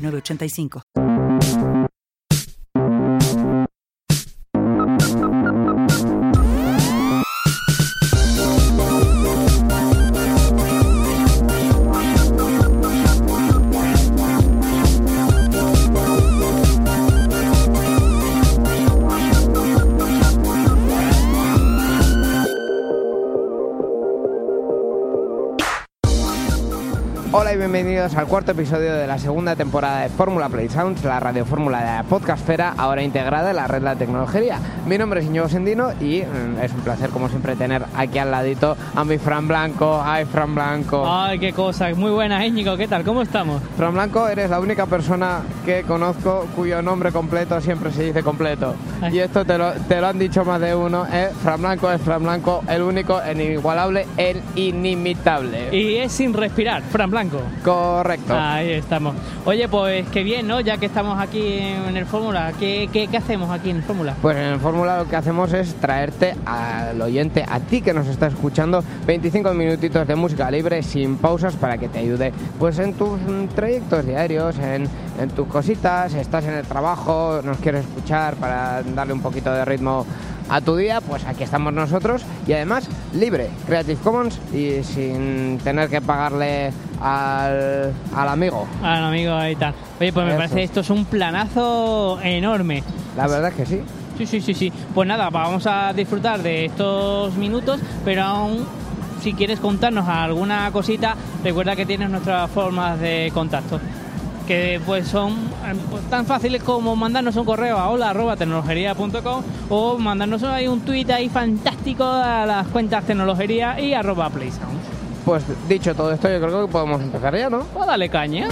906985. Hola y bienvenidos al cuarto episodio de la segunda temporada de Fórmula Play Sounds, la radio fórmula de la podcastfera, ahora integrada en la red de la tecnología. Mi nombre es Íñigo Sendino y mm, es un placer, como siempre, tener aquí al ladito a mi Fran Blanco. Hi, Fran Blanco. Ay, qué cosa. Muy buena, Íñigo. ¿Qué tal? ¿Cómo estamos? Fran Blanco, eres la única persona que conozco cuyo nombre completo siempre se dice completo. Ay. Y esto te lo, te lo han dicho más de uno. Es Fran Blanco, es Fran Blanco, el único, el inigualable, el inimitable. Y es sin respirar, Fran Blanco. Correcto. Ahí estamos. Oye, pues qué bien, ¿no? Ya que estamos aquí en el Fórmula, ¿qué, qué, qué hacemos aquí en el Fórmula? Pues en el Fórmula lo que hacemos es traerte al oyente, a ti que nos está escuchando, 25 minutitos de música libre sin pausas para que te ayude pues en tus mm, trayectos diarios, en, en tus cositas, estás en el trabajo, nos quieres escuchar para darle un poquito de ritmo a tu día, pues aquí estamos nosotros y además libre, Creative Commons y sin tener que pagarle al, al amigo. Al amigo ahí está. Oye, pues me Eso parece es. esto es un planazo enorme. La verdad es que sí. Sí, sí, sí, sí. Pues nada, vamos a disfrutar de estos minutos, pero aún si quieres contarnos alguna cosita, recuerda que tienes nuestras formas de contacto. Que pues son eh, pues, tan fáciles como mandarnos un correo a hola arroba tecnologería.com o mandarnos ahí un tweet ahí fantástico a las cuentas tecnologería y arroba playsounds. Pues dicho todo esto, yo creo que podemos empezar ya, ¿no? Pues dale caña.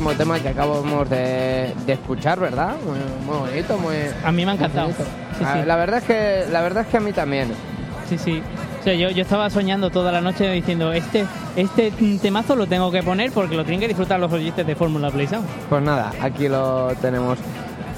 Último tema que acabamos de, de escuchar, ¿verdad? Muy, muy bonito, muy. A mí me ha encantado. Sí, Ah, sí. La verdad es que la verdad es que a mí también. Sí, sí. O sea, yo, yo estaba soñando toda la noche diciendo, este, este temazo lo tengo que poner porque lo tienen que disfrutar los oyentes de Fórmula Play Sound. Pues nada, aquí lo tenemos.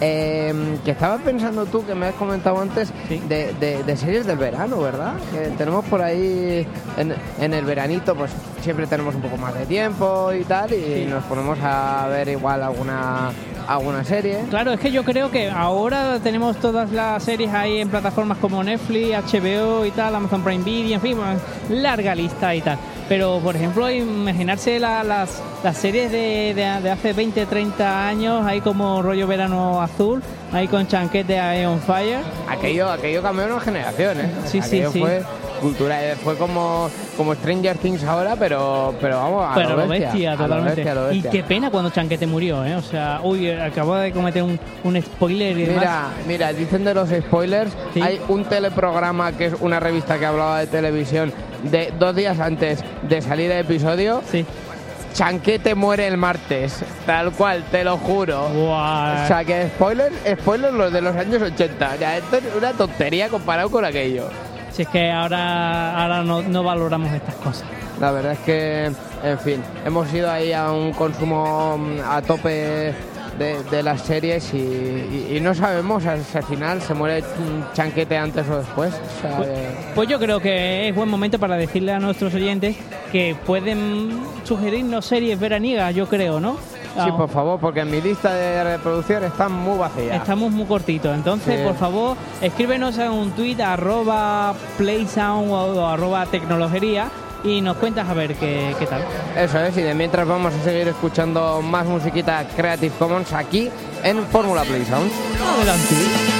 Eh, que estabas pensando tú, que me has comentado antes, Sí. de, de- de series del verano, ¿verdad? Que tenemos por ahí, en, en el veranito, pues siempre tenemos un poco más de tiempo y tal, y Sí. nos ponemos a ver igual alguna, alguna serie. Claro, es que yo creo que ahora tenemos todas las series ahí en plataformas como Netflix, HBO y tal, Amazon Prime Video, en fin, larga lista y tal. Pero, por ejemplo, imaginarse la- las, las series de, de- de hace 20, 30 años, ahí como rollo verano azul, ahí con chanquete ahí on fire. Aquello, aquello cambió una generación, ¿eh? Sí, sí, sí. fue cultura, eh, fue como, como Stranger Things ahora, pero, pero vamos, a Pero lo bestia, a lo totalmente. bestia, a lo Y bestia. qué pena cuando Chanquete murió, ¿eh? O sea, uy, acabo de cometer un, un spoiler y demás. Mira, mira, dicen de los spoilers, Sí. hay un teleprograma que es una revista que hablaba de televisión de dos días antes de salir el episodio. Sí. Chanquete muere el martes, tal cual, te lo juro. O sea que spoilers, spoilers los de los años 80. Ya, esto es una tontería comparado con aquello. Si es que ahora, ahora no, no valoramos estas cosas. La verdad es que, en fin, hemos ido ahí a un consumo mm, a tope de, de las series y, y- y no sabemos si al final se muere mm, Chanquete antes o después. O sea, Pues, eh, pues yo creo que es buen momento para decirle a nuestros oyentes que pueden sugerirnos series veraniegas, yo creo, ¿no? Sí, por favor, porque en mi lista de reproducción está muy vacía. Estamos muy cortitos, entonces Sí. por favor escríbenos en un tweet arroba playsound o arroba tecnologería y nos cuentas a ver qué, qué tal. Eso es, y de mientras vamos a seguir escuchando más musiquita Creative Commons aquí en Fórmula Play Sound. Adelante.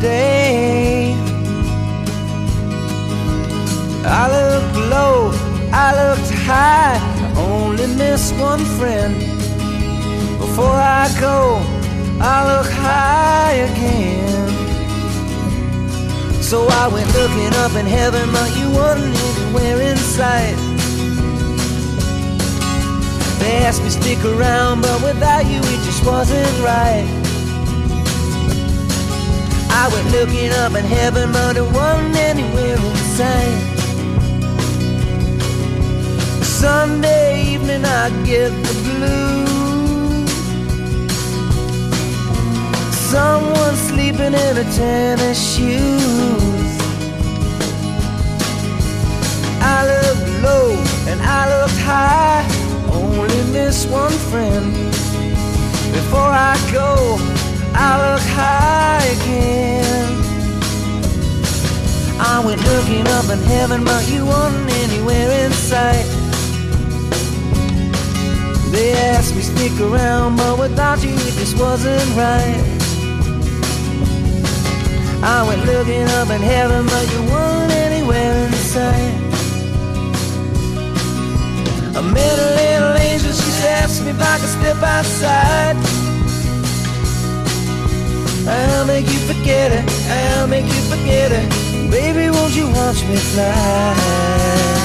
Day. I looked low, I looked high, I only miss one friend. Before I go, I look high again. So I went looking up in heaven, but you weren't anywhere in sight. They asked me stick around, but without you it just wasn't right. I went looking up in heaven, but it wasn't anywhere in sight. Sunday evening I get the blues. Someone sleeping in a tennis shoes. I looked low and I looked high. Only miss one friend. Before I go, I look high again. I went looking up in heaven, but you weren't anywhere in sight. They asked me stick around, but without you it just wasn't right. I went looking up in heaven, but you weren't anywhere in sight. I met a little angel, she asked me if I could step outside. I'll make you forget it, I'll make you forget it. Baby, won't you watch me fly?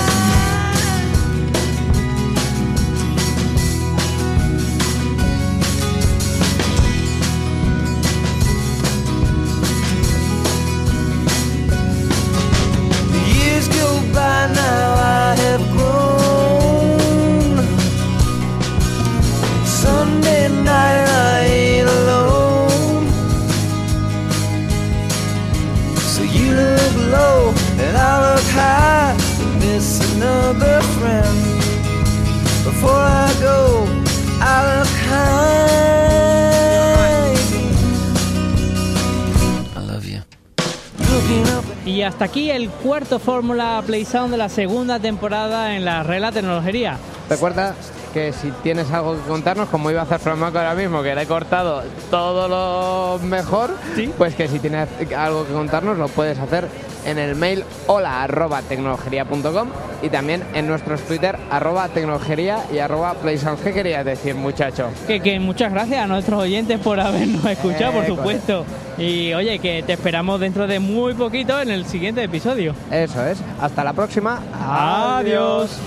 Y hasta aquí el cuarto Fórmula Play Sound de la segunda temporada en la Regla Tecnología. Recuerda que si tienes algo que contarnos, como iba a hacer Franco ahora mismo, que le he cortado todo lo mejor, Sí. pues que si tienes algo que contarnos lo puedes hacer en el mail hola arroba tecnologería.com y también en nuestros Twitter arroba tecnologería y arroba playsound. ¿Qué querías decir, muchacho? Que, que muchas gracias a nuestros oyentes por habernos escuchado, por Eh, supuesto. Y oye, que te esperamos dentro de muy poquito en el siguiente episodio. Eso es. Hasta la próxima. Adiós.